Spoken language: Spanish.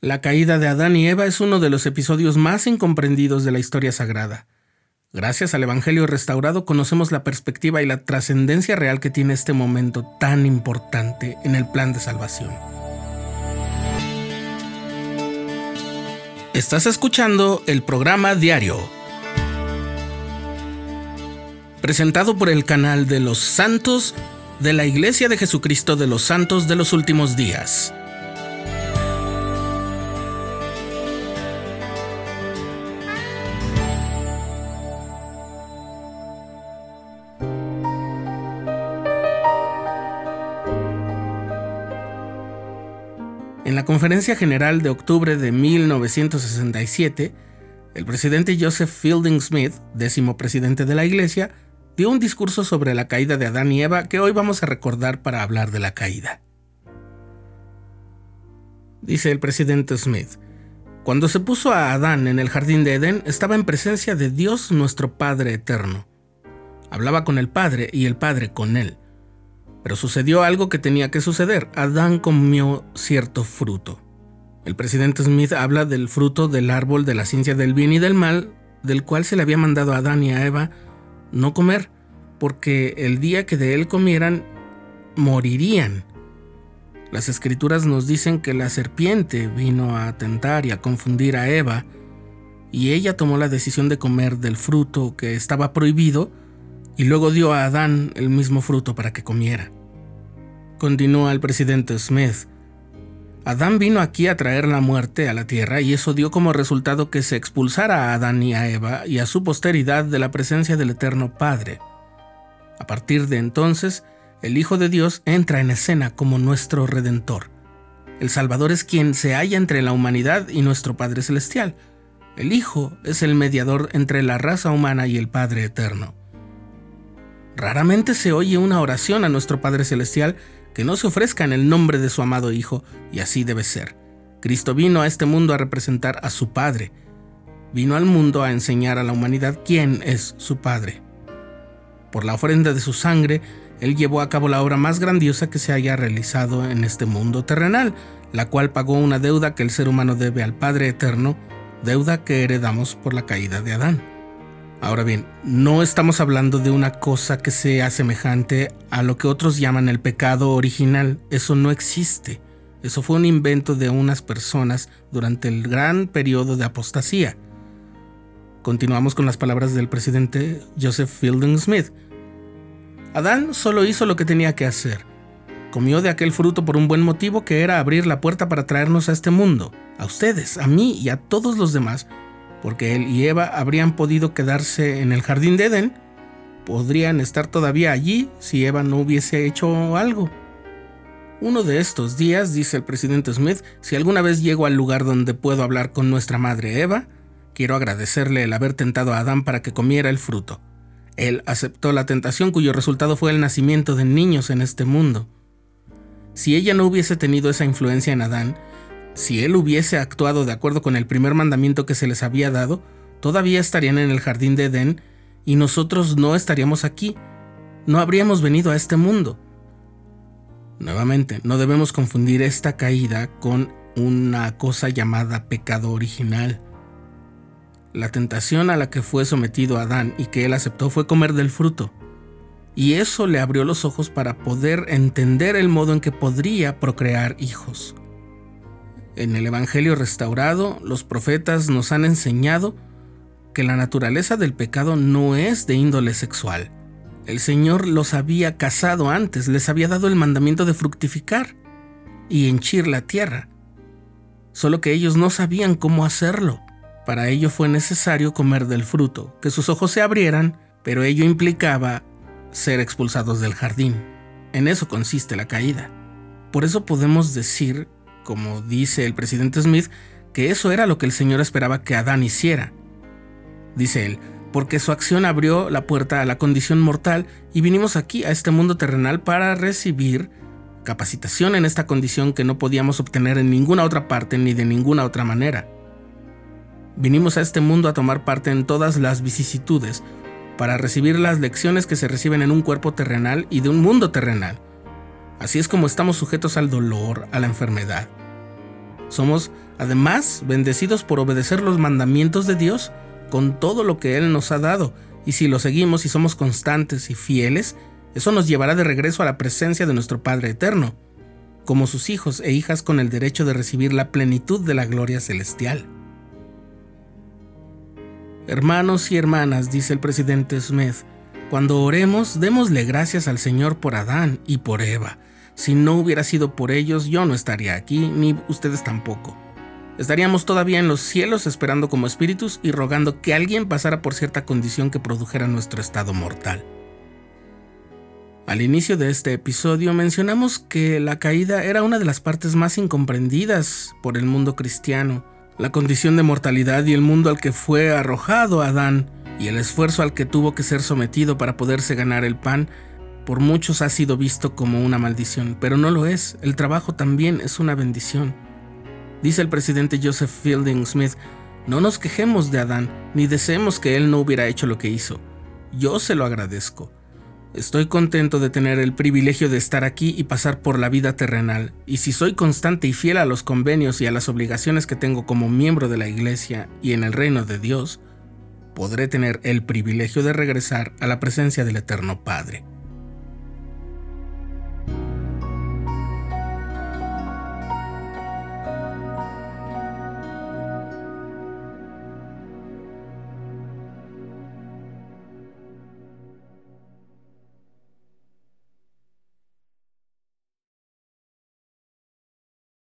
La caída de Adán y Eva es uno de los episodios más incomprendidos de la historia sagrada. Gracias al Evangelio restaurado conocemos la perspectiva y la trascendencia real que tiene este momento tan importante en el plan de salvación. Estás escuchando el programa diario, presentado por el canal de los santos de la Iglesia de Jesucristo de los Santos de los Últimos Días. La Conferencia General de octubre de 1967, el presidente Joseph Fielding Smith, décimo presidente de la Iglesia, dio un discurso sobre la caída de Adán y Eva que hoy vamos a recordar para hablar de la caída. Dice el presidente Smith, cuando se puso a Adán en el jardín de Edén, estaba en presencia de Dios nuestro Padre eterno. Hablaba con el Padre y el Padre con él. Pero sucedió algo que tenía que suceder. Adán comió cierto fruto. El presidente Smith habla del fruto del árbol de la ciencia del bien y del mal, del cual se le había mandado a Adán y a Eva no comer, porque el día que de él comieran, morirían. Las escrituras nos dicen que la serpiente vino a tentar y a confundir a Eva, y ella tomó la decisión de comer del fruto que estaba prohibido, y luego dio a Adán el mismo fruto para que comiera. Continúa el presidente Smith. Adán vino aquí a traer la muerte a la tierra y eso dio como resultado que se expulsara a Adán y a Eva y a su posteridad de la presencia del Eterno Padre. A partir de entonces, el Hijo de Dios entra en escena como nuestro Redentor. El Salvador es quien se halla entre la humanidad y nuestro Padre Celestial. El Hijo es el mediador entre la raza humana y el Padre Eterno. Raramente se oye una oración a nuestro Padre Celestial que no se ofrezca en el nombre de su amado Hijo, y así debe ser. Cristo vino a este mundo a representar a su Padre. Vino al mundo a enseñar a la humanidad quién es su Padre. Por la ofrenda de su sangre, Él llevó a cabo la obra más grandiosa que se haya realizado en este mundo terrenal, la cual pagó una deuda que el ser humano debe al Padre Eterno, deuda que heredamos por la caída de Adán. Ahora bien, no estamos hablando de una cosa que sea semejante a lo que otros llaman el pecado original. Eso no existe. Eso fue un invento de unas personas durante el gran periodo de apostasía. Continuamos con las palabras del presidente Joseph Fielding Smith. Adán solo hizo lo que tenía que hacer. Comió de aquel fruto por un buen motivo que era abrir la puerta para traernos a este mundo, a ustedes, a mí y a todos los demás, porque él y Eva habrían podido quedarse en el jardín de Edén, podrían estar todavía allí si Eva no hubiese hecho algo. Uno de estos días, dice el presidente Smith, si alguna vez llego al lugar donde puedo hablar con nuestra madre Eva, quiero agradecerle el haber tentado a Adán para que comiera el fruto. Él aceptó la tentación cuyo resultado fue el nacimiento de niños en este mundo. Si ella no hubiese tenido esa influencia en Adán, si él hubiese actuado de acuerdo con el primer mandamiento que se les había dado, todavía estarían en el jardín de Edén y nosotros no estaríamos aquí, no habríamos venido a este mundo. Nuevamente, no debemos confundir esta caída con una cosa llamada pecado original. La tentación a la que fue sometido Adán y que él aceptó fue comer del fruto. Y eso le abrió los ojos para poder entender el modo en que podría procrear hijos. En el Evangelio restaurado, los profetas nos han enseñado que la naturaleza del pecado no es de índole sexual. El Señor los había casado antes, les había dado el mandamiento de fructificar y henchir la tierra. Solo que ellos no sabían cómo hacerlo. Para ello fue necesario comer del fruto, que sus ojos se abrieran, pero ello implicaba ser expulsados del jardín. En eso consiste la caída. Por eso podemos decir como dice el presidente Smith, que eso era lo que el Señor esperaba que Adán hiciera. Dice él, porque su acción abrió la puerta a la condición mortal y vinimos aquí a este mundo terrenal para recibir capacitación en esta condición que no podíamos obtener en ninguna otra parte ni de ninguna otra manera. Vinimos a este mundo a tomar parte en todas las vicisitudes, para recibir las lecciones que se reciben en un cuerpo terrenal y de un mundo terrenal. Así es como estamos sujetos al dolor, a la enfermedad. Somos, además, bendecidos por obedecer los mandamientos de Dios con todo lo que Él nos ha dado, y si lo seguimos y somos constantes y fieles, eso nos llevará de regreso a la presencia de nuestro Padre Eterno, como sus hijos e hijas con el derecho de recibir la plenitud de la gloria celestial. Hermanos y hermanas, dice el presidente Smith, cuando oremos, démosle gracias al Señor por Adán y por Eva. Si no hubiera sido por ellos, yo no estaría aquí, ni ustedes tampoco. Estaríamos todavía en los cielos esperando como espíritus y rogando que alguien pasara por cierta condición que produjera nuestro estado mortal. Al inicio de este episodio mencionamos que la caída era una de las partes más incomprendidas por el mundo cristiano la condición de mortalidad y el mundo al que fue arrojado Adán y el esfuerzo al que tuvo que ser sometido para poderse ganar el pan, por muchos ha sido visto como una maldición, pero no lo es, el trabajo también es una bendición. Dice el presidente Joseph Fielding Smith, no nos quejemos de Adán, ni deseemos que él no hubiera hecho lo que hizo. Yo se lo agradezco. Estoy contento de tener el privilegio de estar aquí y pasar por la vida terrenal, y si soy constante y fiel a los convenios y a las obligaciones que tengo como miembro de la Iglesia y en el reino de Dios, podré tener el privilegio de regresar a la presencia del Eterno Padre.